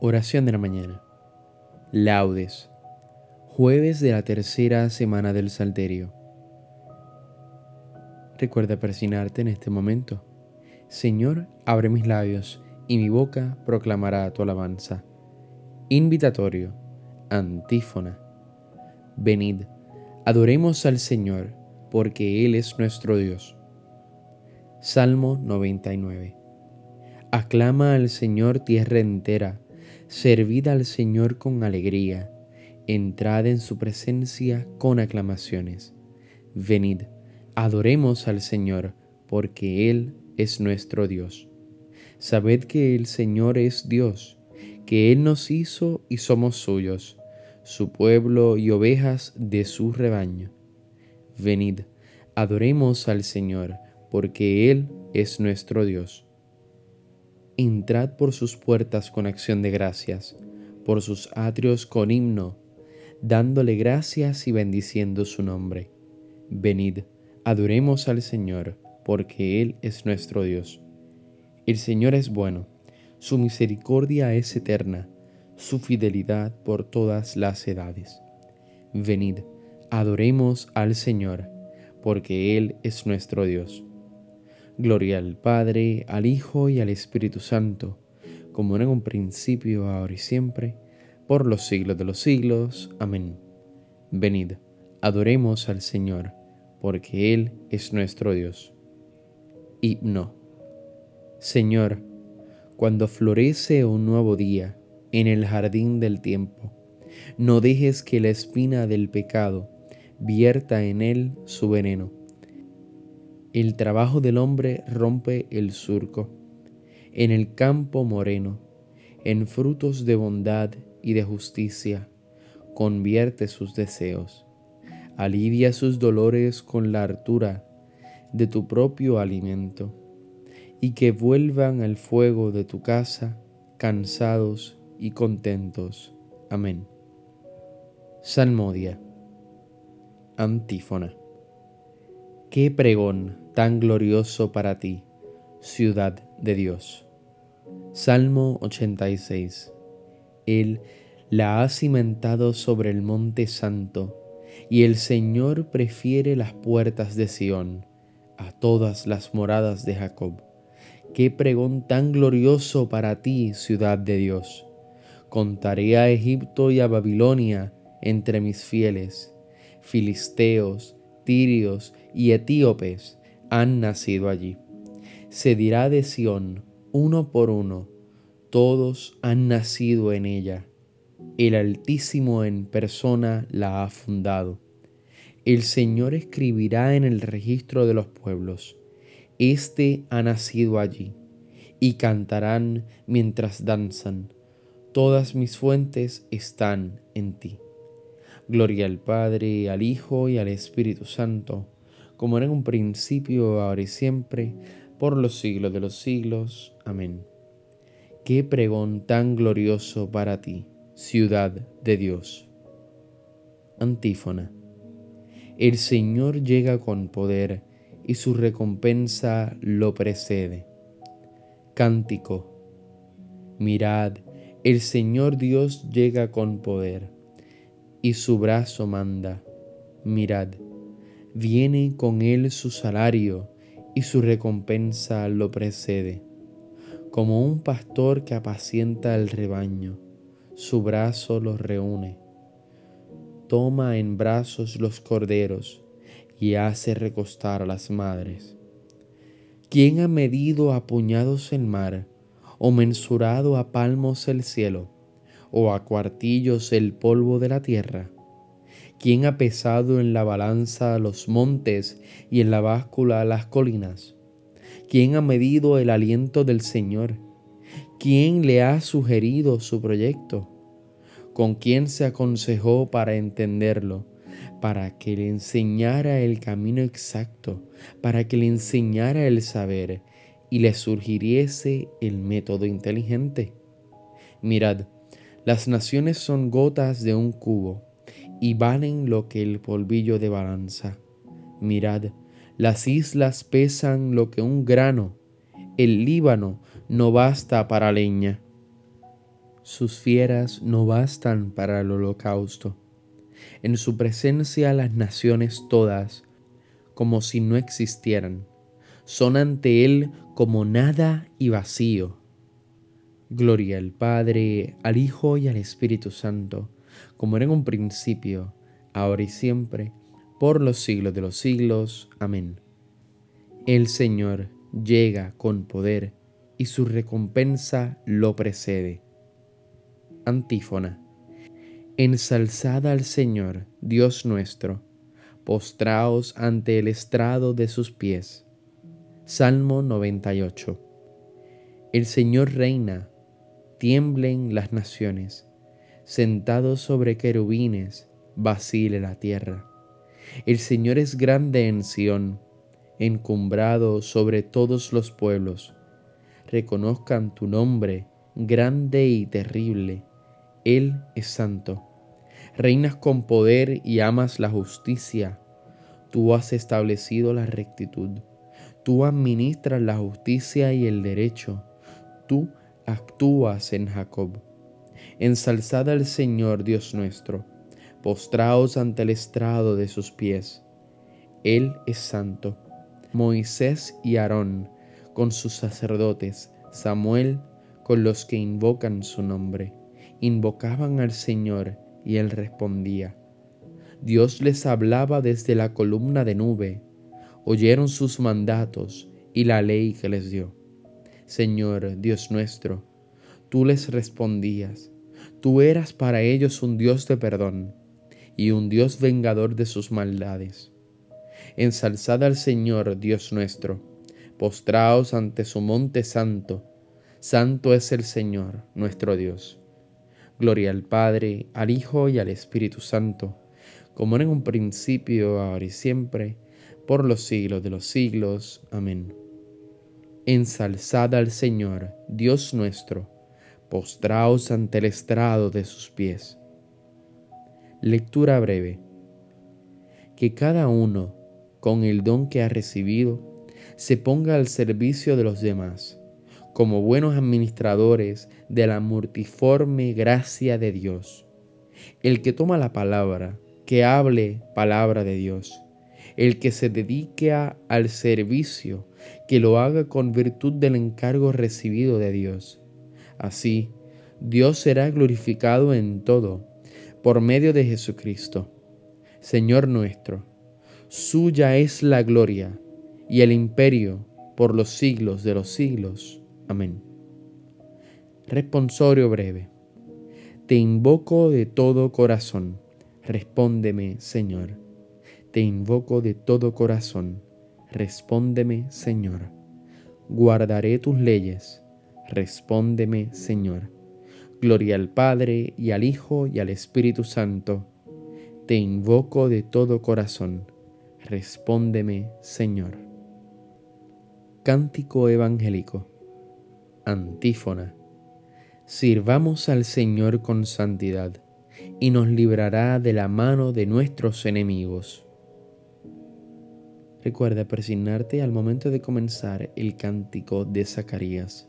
Oración de la mañana. Laudes. Jueves de la tercera semana del Salterio. Recuerda persignarte en este momento. Señor, abre mis labios y mi boca proclamará tu alabanza. Invitatorio. Antífona. Venid, adoremos al Señor, porque Él es nuestro Dios. Salmo 99. Aclama al Señor tierra entera servid al Señor con alegría, entrad en su presencia con aclamaciones. Venid, adoremos al Señor, porque Él es nuestro Dios. Sabed que el Señor es Dios, que Él nos hizo y somos suyos, su pueblo y ovejas de su rebaño. Venid, adoremos al Señor, porque Él es nuestro Dios entrad por sus puertas con acción de gracias, por sus atrios con himno, dándole gracias y bendiciendo su nombre. Venid, adoremos al Señor, porque Él es nuestro Dios. El Señor es bueno, su misericordia es eterna, su fidelidad por todas las edades. Venid, adoremos al Señor, porque Él es nuestro Dios. Gloria al Padre, al Hijo y al Espíritu Santo, como era en un principio, ahora y siempre, por los siglos de los siglos. Amén. Venid, adoremos al Señor, porque Él es nuestro Dios. Himno. Señor, cuando florece un nuevo día en el jardín del tiempo, no dejes que la espina del pecado vierta en él su veneno el trabajo del hombre rompe el surco. En el campo moreno, en frutos de bondad y de justicia, convierte sus deseos. Alivia sus dolores con la hartura de tu propio alimento, y que vuelvan al fuego de tu casa cansados y contentos. Amén. Salmodia. Antífona. Qué pregón tan glorioso para ti, ciudad de Dios. Salmo 86. Él la ha cimentado sobre el monte santo, y el Señor prefiere las puertas de Sión a todas las moradas de Jacob. Qué pregón tan glorioso para ti, ciudad de Dios. Contaré a Egipto y a Babilonia entre mis fieles, filisteos, tirios y etíopes han nacido allí. Se dirá de Sión, uno por uno, todos han nacido en ella. El Altísimo en persona la ha fundado. El Señor escribirá en el registro de los pueblos. Este ha nacido allí, y cantarán mientras danzan. Todas mis fuentes están en ti. Gloria al Padre, al Hijo y al Espíritu Santo, como era en un principio, ahora y siempre, por los siglos de los siglos. Amén. Qué pregón tan glorioso para ti, ciudad de Dios. Antífona. El Señor llega con poder y su recompensa lo precede. Cántico. Mirad, el Señor Dios llega con poder y su brazo manda. Mirad, viene con él su salario y su recompensa lo precede. Como un pastor que apacienta el rebaño, su brazo los reúne. Toma en brazos los corderos y hace recostar a las madres. ¿Quién ha medido a puñados el mar o mensurado a palmos el cielo? o a cuartillos el polvo de la tierra? ¿Quién ha pesado en la balanza los montes y en la báscula las colinas? ¿Quién ha medido el aliento del Señor? ¿Quién le ha sugerido su proyecto? ¿Con quién se aconsejó para entenderlo? Para que le enseñara el camino exacto, para que le enseñara el saber y le surgiriese el método inteligente. Mirad, las naciones son gotas de un cubo y valen lo que el polvillo de balanza. Mirad, las islas pesan lo que un grano, el Líbano no basta para leña. sus fieras no bastan para el holocausto. En su presencia las naciones todas, como si no existieran, son ante Él como nada y vacío. Gloria al Padre, al Hijo y al Espíritu Santo, como era en un principio, ahora y siempre, por los siglos de los siglos. Amén. El Señor llega con poder y su recompensa lo precede. Antífona. Ensalzada al Señor, Dios nuestro, postraos ante el estrado de sus pies. Salmo 98. El Señor reina, tiemblen las naciones, sentado sobre querubines, vacile la tierra. El Señor es grande en Sión, encumbrado sobre todos los pueblos. Reconozcan tu nombre, grande y terrible. Él es santo. Reinas con poder y amas la justicia. Tú has establecido la rectitud. Tú administras la justicia y el derecho. Tú actúas en Jacob. Ensalzad al Señor Dios nuestro, postraos ante el estrado de sus pies. Él es santo. Moisés y Aarón con sus sacerdotes, Samuel con los que invocan su nombre, invocaban al Señor y él respondía. Dios les hablaba desde la columna de nube, oyeron sus mandatos y la ley que les dio. Señor Dios nuestro, tú les respondías, tú eras para ellos un Dios de perdón y un Dios vengador de sus maldades. Ensalzad al Señor Dios nuestro, postraos ante su monte santo, santo es el Señor nuestro Dios. Gloria al Padre, al Hijo y al Espíritu Santo, como en un principio, ahora y siempre, por los siglos de los siglos. Amén. Ensalzad al Señor, Dios nuestro, postraos ante el estrado de sus pies. Lectura breve. Que cada uno, con el don que ha recibido, se ponga al servicio de los demás, como buenos administradores de la multiforme gracia de Dios. El que toma la palabra, que hable palabra de Dios el que se dedique al servicio, que lo haga con virtud del encargo recibido de Dios. Así, Dios será glorificado en todo, por medio de Jesucristo. Señor nuestro, suya es la gloria y el imperio por los siglos de los siglos. Amén. Responsorio breve. Te invoco de todo corazón. Respóndeme, Señor. Te invoco de todo corazón. Respóndeme, Señor. Guardaré tus leyes. Respóndeme, Señor. Gloria al Padre y al Hijo y al Espíritu Santo. Te invoco de todo corazón. Respóndeme, Señor. Cántico Evangélico. Antífona. Sirvamos al Señor con santidad, y nos librará de la mano de nuestros enemigos. Recuerda persignarte al momento de comenzar el cántico de Zacarías.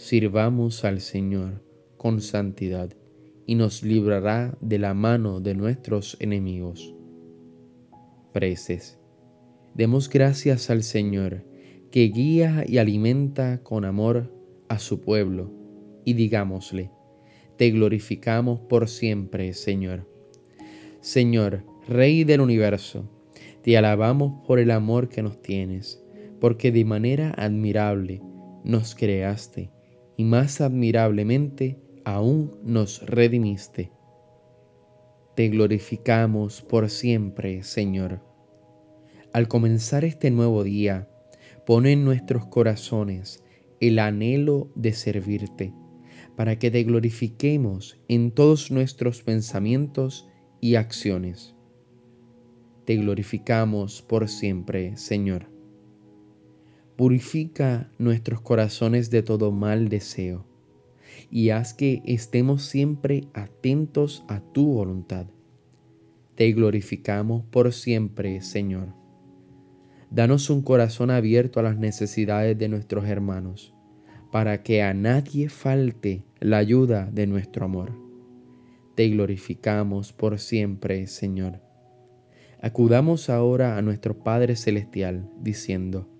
Sirvamos al Señor con santidad, y nos librará de la mano de nuestros enemigos. Preces. Demos gracias al Señor, que guía y alimenta con amor a su pueblo, y digámosle, te glorificamos por siempre, Señor. Señor, Rey del universo, te alabamos por el amor que nos tienes, porque de manera admirable nos creaste y más admirablemente aún nos redimiste. Te glorificamos por siempre, Señor. Al comenzar este nuevo día, pone en nuestros corazones el anhelo de servirte para que te glorifiquemos en todos nuestros pensamientos y acciones. Te glorificamos por siempre, Señor. Purifica nuestros corazones de todo mal deseo y haz que estemos siempre atentos a tu voluntad. Te glorificamos por siempre, Señor. Danos un corazón abierto a las necesidades de nuestros hermanos para que a nadie falte la ayuda de nuestro amor. Te glorificamos por siempre, Señor. Acudamos ahora a nuestro Padre Celestial, diciendo,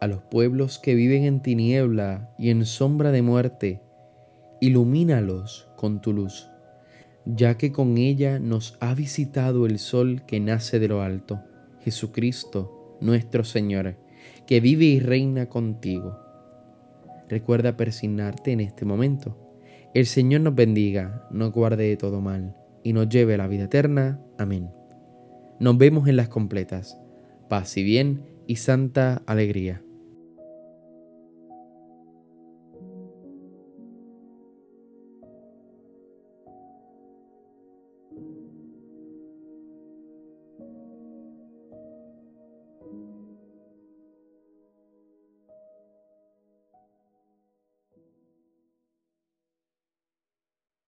a los pueblos que viven en tiniebla y en sombra de muerte, ilumínalos con tu luz, ya que con ella nos ha visitado el sol que nace de lo alto, Jesucristo, nuestro Señor que vive y reina contigo. Recuerda persignarte en este momento. El Señor nos bendiga, nos guarde de todo mal y nos lleve a la vida eterna. Amén. Nos vemos en las completas. Paz y bien y santa alegría.